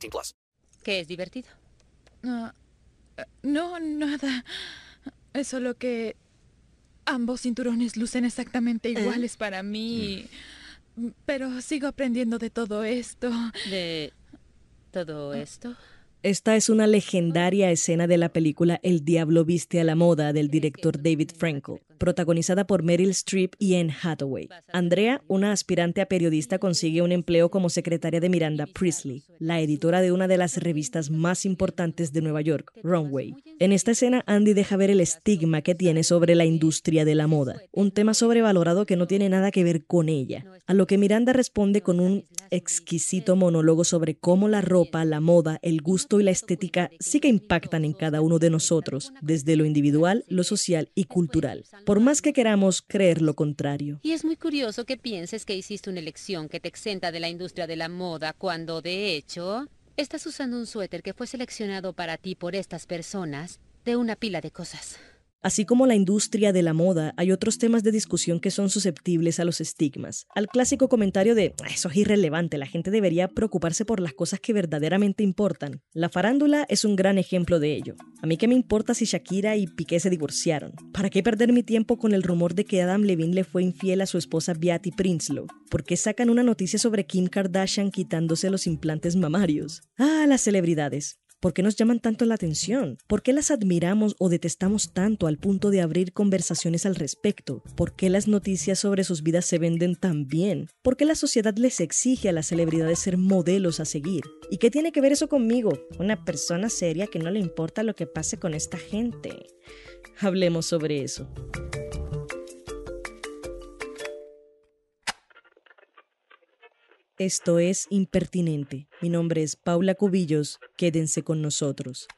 18 plus. ¿Qué es divertido? Ah, eh, no, nada. Es solo que ambos cinturones lucen exactamente iguales para mí. Pero sigo aprendiendo de todo esto. ¿De todo esto? Esta es una legendaria escena de la película El Diablo Viste a la Moda del director David Frankel, protagonizada por Meryl Streep y Anne Hathaway. Andrea, una aspirante a periodista, consigue un empleo como secretaria de Miranda Priestley, la editora de una de las revistas más importantes de Nueva York, Runway. En esta escena, Andy deja ver el estigma que tiene sobre la industria de la moda, un tema sobrevalorado que no tiene nada que ver con ella, a lo que Miranda responde con un exquisito monólogo sobre cómo la ropa, la moda, el gusto y la estética sí que impactan en cada uno de nosotros, desde lo individual, lo social y cultural, por más que queramos creer lo contrario. Y es muy curioso que pienses que hiciste una elección que te exenta de la industria de la moda cuando, de hecho, estás usando un suéter que fue seleccionado para ti por estas personas de una pila de cosas. Así como la industria de la moda, hay otros temas de discusión que son susceptibles a los estigmas. Al clásico comentario de eso es irrelevante, la gente debería preocuparse por las cosas que verdaderamente importan. La farándula es un gran ejemplo de ello. A mí qué me importa si Shakira y Piqué se divorciaron. ¿Para qué perder mi tiempo con el rumor de que Adam Levine le fue infiel a su esposa Beatty Prinsloo? ¿Por qué sacan una noticia sobre Kim Kardashian quitándose los implantes mamarios? Ah, las celebridades. ¿Por qué nos llaman tanto la atención? ¿Por qué las admiramos o detestamos tanto al punto de abrir conversaciones al respecto? ¿Por qué las noticias sobre sus vidas se venden tan bien? ¿Por qué la sociedad les exige a las celebridades ser modelos a seguir? ¿Y qué tiene que ver eso conmigo? Una persona seria que no le importa lo que pase con esta gente. Hablemos sobre eso. Esto es Impertinente. Mi nombre es Paula Cubillos. Quédense con nosotros.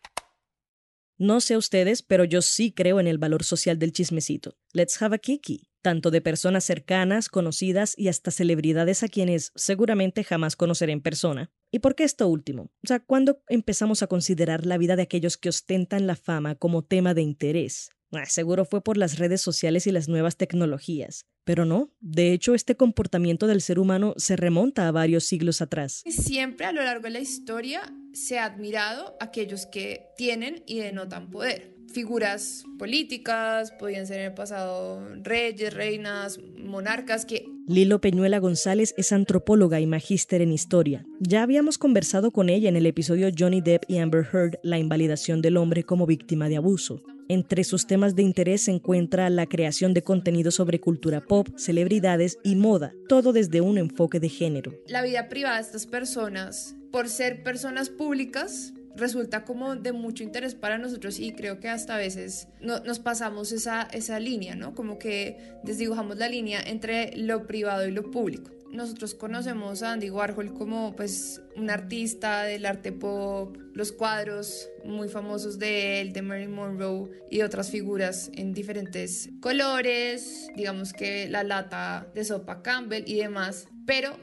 No sé ustedes, pero yo sí creo en el valor social del chismecito. Let's have a kiki. Tanto de personas cercanas, conocidas y hasta celebridades a quienes seguramente jamás conoceré en persona. ¿Y por qué esto último? O sea, ¿cuándo empezamos a considerar la vida de aquellos que ostentan la fama como tema de interés? Ah, seguro fue por las redes sociales y las nuevas tecnologías. Pero no, de hecho este comportamiento del ser humano se remonta a varios siglos atrás. Siempre a lo largo de la historia se ha admirado a aquellos que tienen y denotan poder. Figuras políticas, podían ser en el pasado reyes, reinas, monarcas que... Lilo Peñuela González es antropóloga y magíster en historia. Ya habíamos conversado con ella en el episodio Johnny Depp y Amber Heard, la invalidación del hombre como víctima de abuso. Entre sus temas de interés se encuentra la creación de contenido sobre cultura pop, celebridades y moda, todo desde un enfoque de género. La vida privada de estas personas, por ser personas públicas, resulta como de mucho interés para nosotros y creo que hasta a veces no, nos pasamos esa, esa línea, ¿no? Como que desdibujamos la línea entre lo privado y lo público. Nosotros conocemos a Andy Warhol como pues un artista del arte pop, los cuadros muy famosos de él, de Marilyn Monroe y otras figuras en diferentes colores, digamos que la lata de sopa Campbell y demás, pero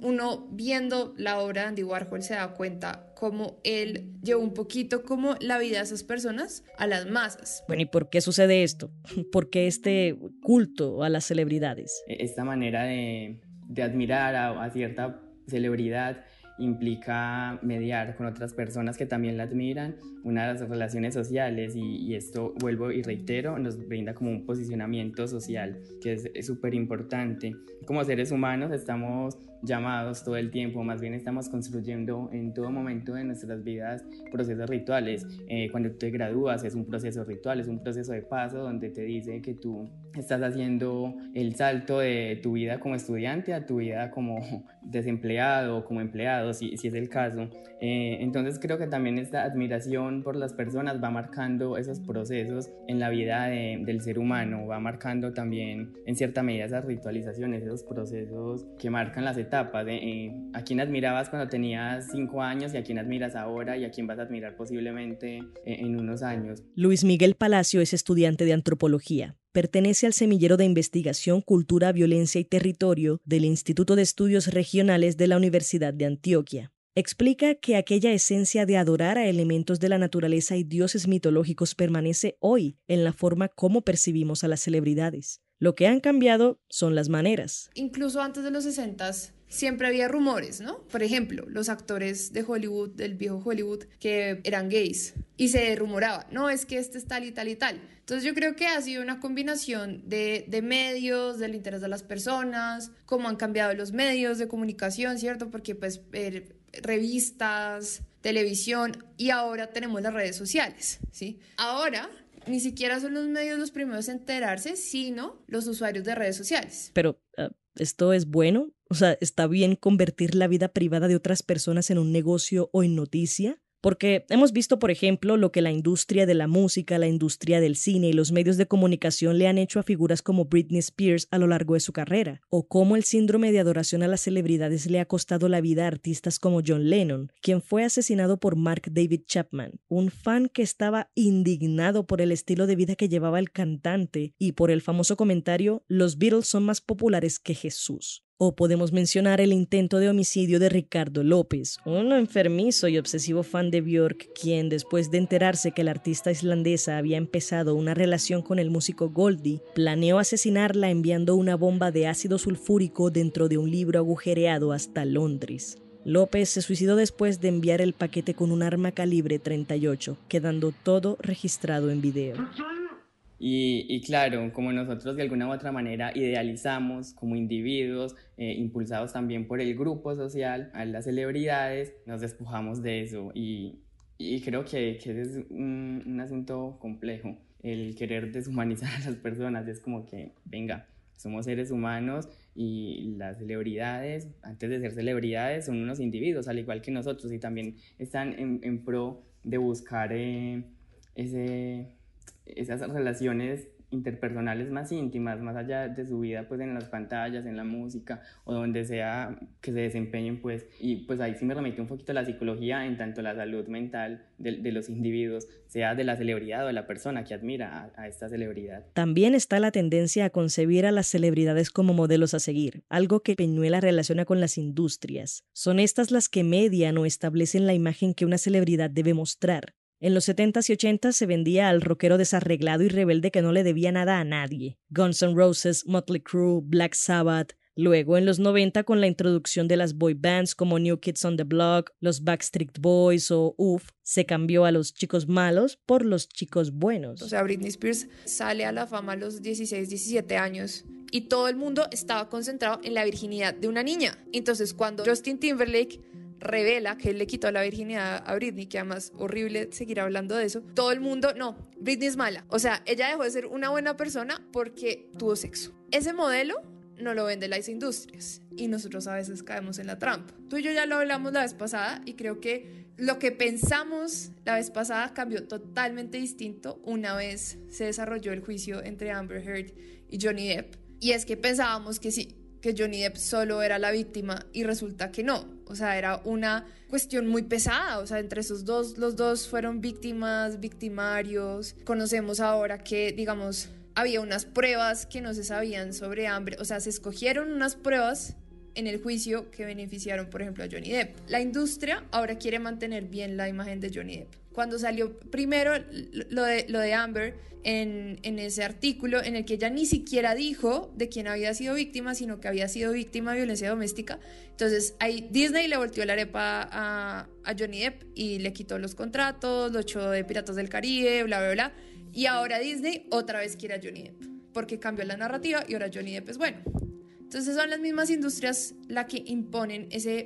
uno viendo la obra de Andy Warhol se da cuenta cómo él llevó un poquito como la vida de esas personas a las masas. Bueno, ¿y por qué sucede esto? ¿Por qué este culto a las celebridades? Esta manera de, de admirar a, cierta celebridad implica mediar con otras personas que también la admiran, una de las relaciones sociales y, y esto vuelvo y reitero, nos brinda como un posicionamiento social que es súper importante. Como seres humanos estamos llamados todo el tiempo, más bien estamos construyendo en todo momento de nuestras vidas procesos rituales. Eh, cuando te gradúas es un proceso ritual, es un proceso de paso donde te dice que tú estás haciendo el salto de tu vida como estudiante a tu vida como desempleado o como empleado si, si es el caso. Eh, entonces creo que también esta admiración por las personas va marcando esos procesos en la vida del ser humano, va marcando también en cierta medida esas ritualizaciones, esos procesos que marcan las etapas de eh, a quién admirabas cuando tenías cinco años y a quién admiras ahora y a quién vas a admirar posiblemente eh, en unos años. Luis Miguel Palacio es estudiante de antropología pertenece al semillero de investigación Cultura, Violencia y Territorio del Instituto de Estudios Regionales de la Universidad de Antioquia explica que aquella esencia de adorar a elementos de la naturaleza y dioses mitológicos permanece hoy en la forma como percibimos a las celebridades. Lo que han cambiado son las maneras. Incluso antes de los 60 siempre había rumores, ¿no? Por ejemplo, los actores de Hollywood, del viejo Hollywood, que eran gays. Y se rumoraba, no, es que este es tal y tal y tal. Entonces yo creo que ha sido una combinación de, de medios, del interés de las personas, cómo han cambiado los medios de comunicación, ¿cierto? Porque pues er, revistas, televisión y ahora tenemos las redes sociales, ¿sí? Ahora ni siquiera son los medios los primeros en enterarse, sino los usuarios de redes sociales. Pero, ah, ¿esto es bueno? O sea, ¿está bien convertir la vida privada de otras personas en un negocio o en noticia? Porque hemos visto, por ejemplo, lo que la industria de la música, la industria del cine y los medios de comunicación le han hecho a figuras como Britney Spears a lo largo de su carrera, o cómo el síndrome de adoración a las celebridades le ha costado la vida a artistas como John Lennon, quien fue asesinado por Mark David Chapman, un fan que estaba indignado por el estilo de vida que llevaba el cantante y por el famoso comentario Los Beatles son más populares que Jesús. O podemos mencionar el intento de homicidio de Ricardo López, un enfermizo y obsesivo fan de Björk, quien después de enterarse que la artista islandesa había empezado una relación con el músico Goldie, planeó asesinarla enviando una bomba de ácido sulfúrico dentro de un libro agujereado hasta Londres. López se suicidó después de enviar el paquete con un arma calibre 38, quedando todo registrado en video. Y, claro, como nosotros de alguna u otra manera idealizamos como individuos, eh, impulsados también por el grupo social, a las celebridades, nos despojamos de eso. Y, creo que, que es un, un, asunto complejo, el querer deshumanizar a las personas. Es como que, venga, somos seres humanos y las celebridades, antes de ser celebridades, son unos individuos, al igual que nosotros, y también están en, pro de buscar eh, ese esas relaciones interpersonales más íntimas, más allá de su vida pues en las pantallas, en la música o donde sea que se desempeñen pues y pues ahí sí me remite un poquito a la psicología en tanto la salud mental de, los individuos, sea de la celebridad o de la persona que admira a, a esta celebridad. También está la tendencia a concebir a las celebridades como modelos a seguir, algo que Peñuela relaciona con las industrias. Son estas las que median o establecen la imagen que una celebridad debe mostrar. En los 70s y 80s se vendía al rockero desarreglado y rebelde que no le debía nada a nadie. Guns N' Roses, Motley Crue, Black Sabbath. Luego, en los 90, con la introducción de las boy bands como New Kids on the Block, los Backstreet Boys o UF, se cambió a los chicos malos por los chicos buenos. O sea, Britney Spears sale a la fama a los 16, 17 años y todo el mundo estaba concentrado en la virginidad de una niña. Entonces, cuando Justin Timberlake revela que él le quitó la virginidad a Britney, que además horrible seguir hablando de eso, todo el mundo, no, Britney es mala. O sea, ella dejó de ser una buena persona porque tuvo sexo. Ese modelo no lo vende las industrias y nosotros a veces caemos en la trampa. Tú y yo ya lo hablamos la vez pasada y creo que lo que pensamos la vez pasada cambió totalmente distinto una vez se desarrolló el juicio entre Amber Heard y Johnny Depp. Y es que pensábamos que sí, Johnny Depp solo era la víctima y resulta que no. O sea, era una cuestión muy pesada. O sea, entre esos dos, los dos fueron víctimas, victimarios. Conocemos ahora que, digamos, había unas pruebas que no se sabían sobre hambre. O sea, se escogieron unas pruebas en el juicio que beneficiaron, por ejemplo, a Johnny Depp. La industria ahora quiere mantener bien la imagen de Johnny Depp. Cuando salió primero lo de, lo de Amber en, en, ese artículo en el que ella ni siquiera dijo de quién había sido víctima, sino que había sido víctima de violencia doméstica. Entonces ahí Disney le volteó la arepa a, a Johnny Depp y le quitó los contratos, lo echó de Piratas del Caribe, bla, bla, bla. Y ahora Disney otra vez quiere a Johnny Depp, porque cambió la narrativa y ahora Johnny Depp es bueno. Entonces son las mismas industrias las que imponen ese...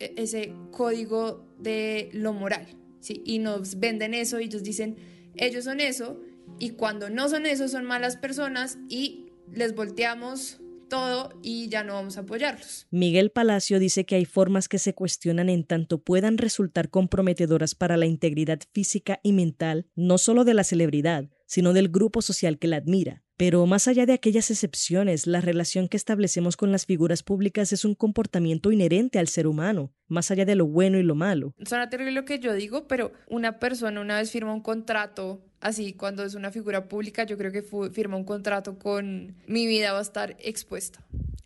E- ese código de lo moral, ¿sí? Y nos venden eso y ellos dicen, ellos son eso, y cuando no son eso son malas personas y les volteamos todo y ya no vamos a apoyarlos. Miguel Palacio dice que hay formas que se cuestionan en tanto puedan resultar comprometedoras para la integridad física y mental, no solo de la celebridad, sino del grupo social que la admira. Pero más allá de aquellas excepciones, la relación que establecemos con las figuras públicas es un comportamiento inherente al ser humano, más allá de lo bueno y lo malo. Suena terrible lo que yo digo, pero una persona una vez firma un contrato, así cuando es una figura pública, yo creo que firma un contrato con mi vida va a estar expuesta.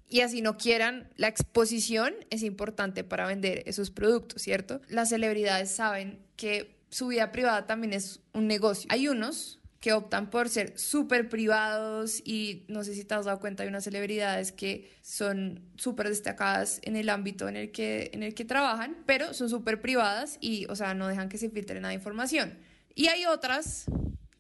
Y así no quieran, la exposición es importante para vender esos productos, ¿cierto? Las celebridades saben que su vida privada también es un negocio. Hay unos que optan por ser súper privados y no sé si te has dado cuenta, hay unas celebridades que son súper destacadas en el ámbito en el que, en el que trabajan, pero son súper privadas y, o sea, no dejan que se filtre nada de información. Y hay otras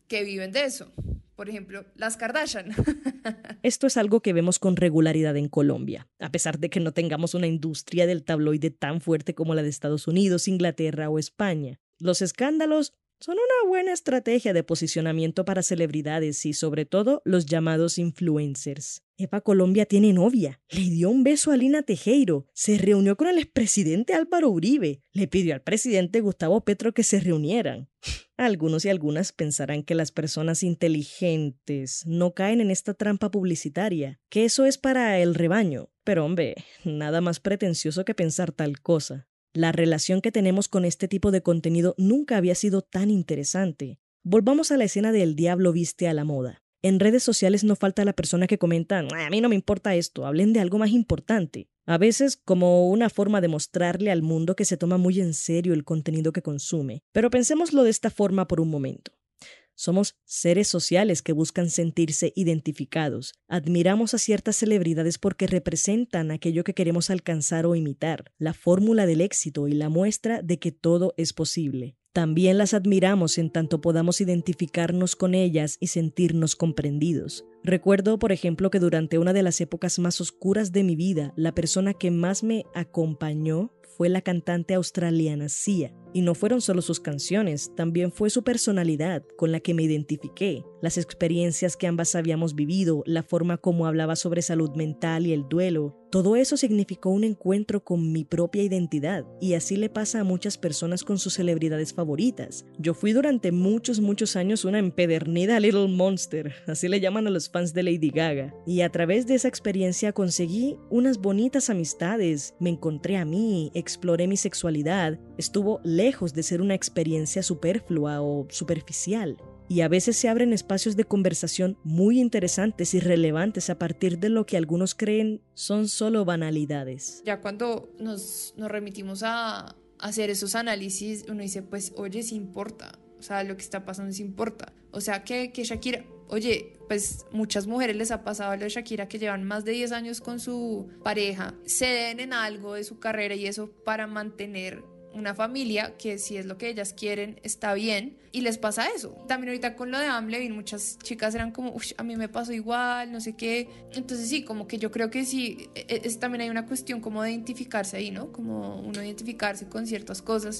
que viven de eso. Por ejemplo, las Kardashian. Esto es algo que vemos con regularidad en Colombia, a pesar de que no tengamos una industria del tabloide tan fuerte como la de Estados Unidos, Inglaterra o España. Los escándalos son una buena estrategia de posicionamiento para celebridades y sobre todo los llamados influencers. Epa Colombia tiene novia, le dio un beso a Lina Tejero, se reunió con el expresidente Álvaro Uribe, le pidió al presidente Gustavo Petro que se reunieran. Algunos y algunas pensarán que las personas inteligentes no caen en esta trampa publicitaria, que eso es para el rebaño. Pero hombre, nada más pretencioso que pensar tal cosa. La relación que tenemos con este tipo de contenido nunca había sido tan interesante. Volvamos a la escena del diablo viste a la moda. En redes sociales no falta la persona que comenta, "Ah, a mí no me importa esto, hablen de algo más importante. A veces como una forma de mostrarle al mundo que se toma muy en serio el contenido que consume. Pero pensémoslo de esta forma por un momento. Somos seres sociales que buscan sentirse identificados. Admiramos a ciertas celebridades porque representan aquello que queremos alcanzar o imitar, la fórmula del éxito y la muestra de que todo es posible. También las admiramos en tanto podamos identificarnos con ellas y sentirnos comprendidos. Recuerdo, por ejemplo, que durante una de las épocas más oscuras de mi vida, la persona que más me acompañó fue la cantante australiana Sia. Y no fueron solo sus canciones, también fue su personalidad con la que me identifiqué, las experiencias que ambas habíamos vivido, la forma como hablaba sobre salud mental y el duelo. Todo eso significó un encuentro con mi propia identidad, y así le pasa a muchas personas con sus celebridades favoritas. Yo fui durante muchos, muchos años una empedernida Little Monster, así le llaman a los fans de Lady Gaga, y a través de esa experiencia conseguí unas bonitas amistades, me encontré a mí, exploré mi sexualidad, estuvo lejos de ser una experiencia superflua o superficial. Y a veces se abren espacios de conversación muy interesantes y relevantes a partir de lo que algunos creen son solo banalidades. Ya cuando nos, nos remitimos a hacer esos análisis, uno dice, pues, oye, sí importa. O sea, lo que está pasando sí importa. O sea, que, que Shakira, oye, pues muchas mujeres les ha pasado lo de Shakira que llevan más de 10 años con su pareja, ceden en algo de su carrera y eso para mantener una familia que si es lo que ellas quieren está bien y les pasa eso. También ahorita con lo de Amlevin muchas chicas eran como, Uy, a mí me pasó igual, no sé qué. Entonces sí, como que yo creo que sí, e- es, también hay una cuestión como de identificarse ahí, ¿no? Como uno identificarse con ciertas cosas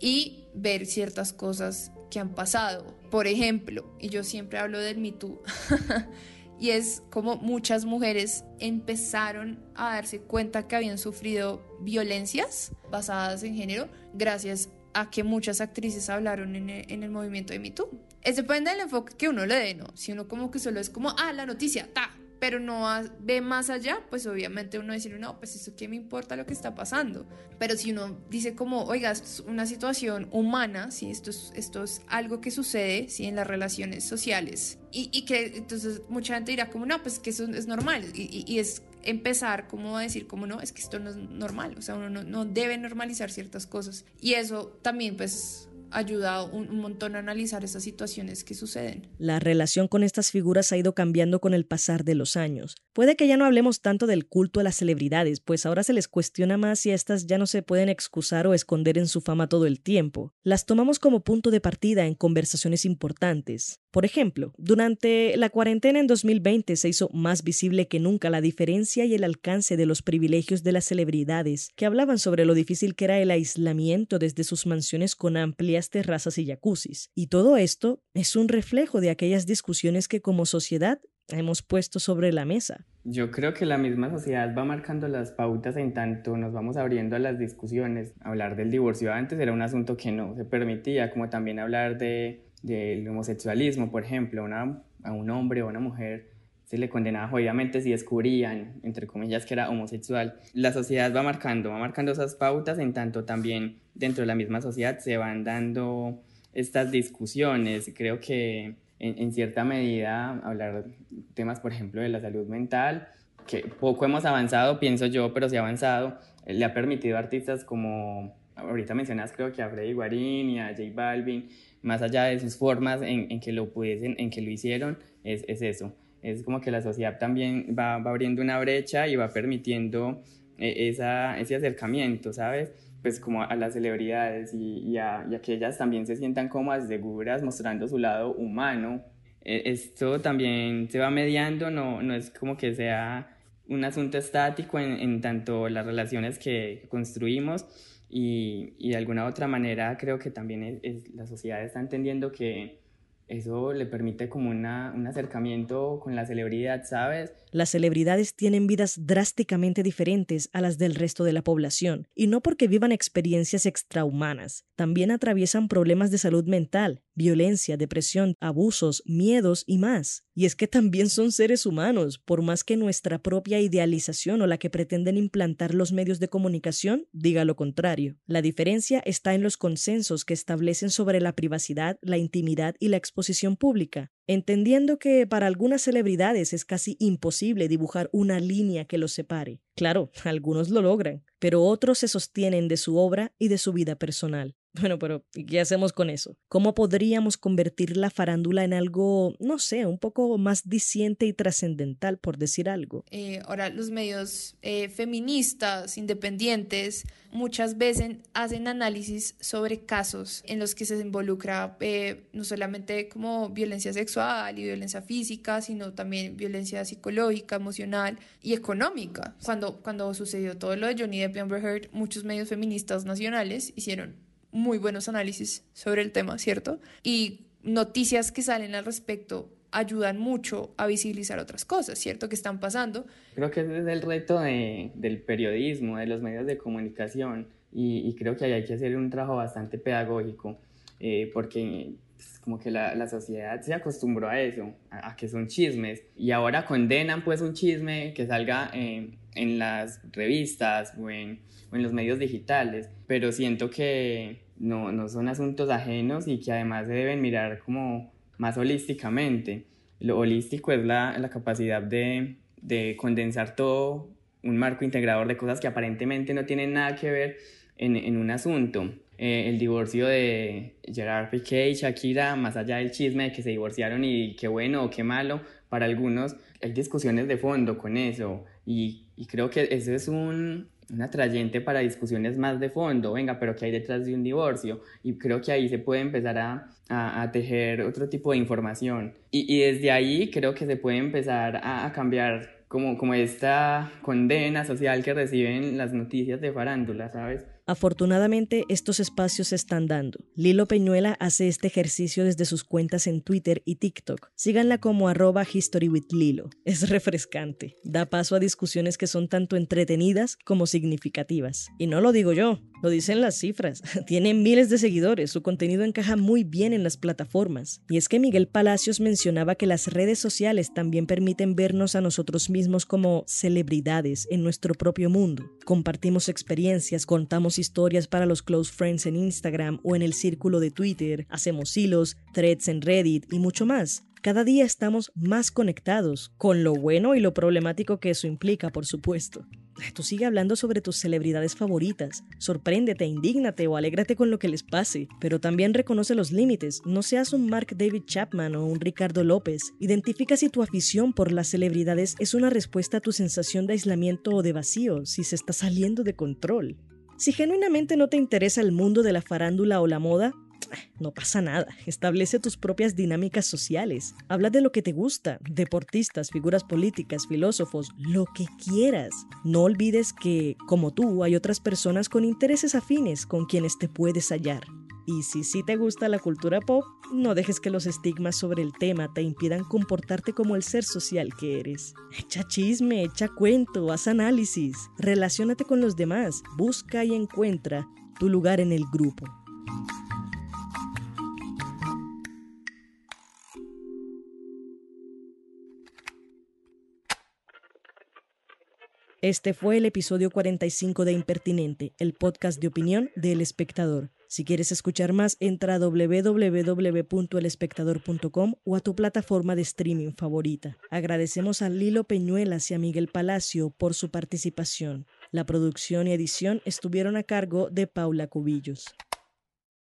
y ver ciertas cosas que han pasado. Por ejemplo, y yo siempre hablo del Me Too, y es como muchas mujeres empezaron a darse cuenta que habían sufrido violencias basadas en género gracias a que muchas actrices hablaron en el, en el movimiento de Me Too. Es depende del enfoque que uno le dé, ¿no? Si uno como que solo es como, ah, la noticia, ta, pero no ve más allá, pues obviamente uno decir, no, pues eso qué me importa lo que está pasando. Pero si uno dice como, oiga, esto es una situación humana, si esto es, esto es algo que sucede, si en las relaciones sociales, y, y que entonces mucha gente dirá como, no, pues que eso es normal, y, y- y es empezar como a decir como no, es que esto no es normal, o sea, uno no, no debe normalizar ciertas cosas. Y eso también pues ayuda un, un, montón a analizar esas situaciones que suceden. La relación con estas figuras ha ido cambiando con el pasar de los años. Puede que ya no hablemos tanto del culto a las celebridades, pues ahora se les cuestiona más si estas ya no se pueden excusar o esconder en su fama todo el tiempo. Las tomamos como punto de partida en conversaciones importantes. Por ejemplo, durante la cuarentena en 2020 se hizo más visible que nunca la diferencia y el alcance de los privilegios de las celebridades, que hablaban sobre lo difícil que era el aislamiento desde sus mansiones con amplias terrazas y jacuzzis. Y todo esto es un reflejo de aquellas discusiones que como sociedad hemos puesto sobre la mesa. Yo creo que la misma sociedad va marcando las pautas en tanto nos vamos abriendo a las discusiones. Hablar del divorcio antes era un asunto que no se permitía, como también hablar de del homosexualismo, por ejemplo, una, a un hombre o una mujer se le condenaba obviamente si descubrían, entre comillas, que era homosexual. La sociedad va marcando, va marcando esas pautas, en tanto también dentro de la misma sociedad se van dando estas discusiones. Creo que en, en cierta medida hablar temas, por ejemplo, de la salud mental, que poco hemos avanzado, pienso yo, pero sí avanzado, le ha permitido a artistas como, ahorita mencionas creo que a Freddy Guarín y a J Balvin, más allá de sus formas en, en que lo pudiesen, en que lo hicieron, es, es, eso. Es como que la sociedad también va, va abriendo una brecha y va permitiendo eh, esa, ese acercamiento, ¿sabes? Pues como a, las celebridades y, y, a, y, a, que ellas también se sientan cómodas, seguras, mostrando su lado humano. Eh, esto también se va mediando, no, no es como que sea un asunto estático en, en tanto las relaciones que construimos, y, de alguna otra manera creo que también la sociedad está entendiendo que eso le permite como una, un acercamiento con la celebridad, ¿sabes? Las celebridades tienen vidas drásticamente diferentes a las del resto de la población, y no porque vivan experiencias extrahumanas, también atraviesan problemas de salud mental, violencia, depresión, abusos, miedos y más. Y es que también son seres humanos, por más que nuestra propia idealización o la que pretenden implantar los medios de comunicación diga lo contrario. La diferencia está en los consensos que establecen sobre la privacidad, la intimidad y la exposición pública, entendiendo que para algunas celebridades es casi imposible dibujar una línea que los separe. Claro, algunos lo logran, pero otros se sostienen de su obra y de su vida personal. Bueno, pero ¿qué hacemos con eso? ¿Cómo podríamos convertir la farándula en algo, no sé, un poco más diciente y trascendental, por decir algo? Eh, ahora, los medios eh, feministas, independientes, muchas veces hacen análisis sobre casos en los que se involucra eh, no solamente como violencia sexual y violencia física, sino también violencia psicológica, emocional y económica. Cuando, cuando sucedió todo lo de Johnny Depp y Amber Heard, muchos medios feministas nacionales hicieron muy buenos análisis sobre el tema, ¿cierto? Y noticias que salen al respecto ayudan mucho a visibilizar otras cosas, ¿cierto? Que están pasando. Creo que ese es el reto de, del periodismo, de los medios de comunicación, y, creo que ahí hay que hacer un trabajo bastante pedagógico, eh, porque pues, como que la, la, sociedad se acostumbró a eso, a, a, que son chismes, y ahora condenan pues un chisme que salga eh, en las revistas o en, o en los medios digitales, pero siento que no, no son asuntos ajenos y que además se deben mirar como más holísticamente. Lo holístico es la, la capacidad de, de, condensar todo un marco integrador de cosas que aparentemente no tienen nada que ver en, en un asunto. Eh, el divorcio de Gerard Piqué y Shakira, más allá del chisme de que se divorciaron y qué bueno o qué malo, para algunos hay discusiones de fondo con eso y, y creo que eso es un, un atrayente para discusiones más de fondo, venga, pero ¿qué hay detrás de un divorcio? Y creo que ahí se puede empezar a, a, a tejer otro tipo de información. Y, y, desde ahí creo que se puede empezar a, a cambiar como, como esta condena social que reciben las noticias de farándula, ¿sabes? Afortunadamente, estos espacios se están dando. Lilo Peñuela hace este ejercicio desde sus cuentas en Twitter y TikTok. Síganla como arroba historywithlilo. Es refrescante. Da paso a discusiones que son tanto entretenidas como significativas. Y no lo digo yo, lo dicen las cifras. Tiene miles de seguidores, su contenido encaja muy bien en las plataformas. Y es que Miguel Palacios mencionaba que las redes sociales también permiten vernos a nosotros mismos como celebridades en nuestro propio mundo. Compartimos experiencias, contamos historias para los close friends en Instagram o en el círculo de Twitter, hacemos hilos, threads en Reddit y mucho más. Cada día estamos más conectados, con lo bueno y lo problemático que eso implica, por supuesto. Tú sigue hablando sobre tus celebridades favoritas. Sorpréndete, indígnate o alégrate con lo que les pase. Pero también reconoce los límites. No seas un Mark David Chapman o un Ricardo López. Identifica si tu afición por las celebridades es una respuesta a tu sensación de aislamiento o de vacío, si se está saliendo de control. Si genuinamente no te interesa el mundo de la farándula o la moda, no pasa nada, establece tus propias dinámicas sociales, habla de lo que te gusta, deportistas, figuras políticas, filósofos, lo que quieras. No olvides que, como tú, hay otras personas con intereses afines con quienes te puedes hallar. Y si sí te gusta la cultura pop, no dejes que los estigmas sobre el tema te impidan comportarte como el ser social que eres. Echa chisme, echa cuento, haz análisis, relaciónate con los demás, busca y encuentra tu lugar en el grupo. Este fue el episodio 45 de Impertinente, el podcast de opinión de El Espectador. Si quieres escuchar más, entra a www.elespectador.com o a tu plataforma de streaming favorita. Agradecemos a Lilo Peñuelas y a Miguel Palacio por su participación. La producción y edición estuvieron a cargo de Paula Cubillos.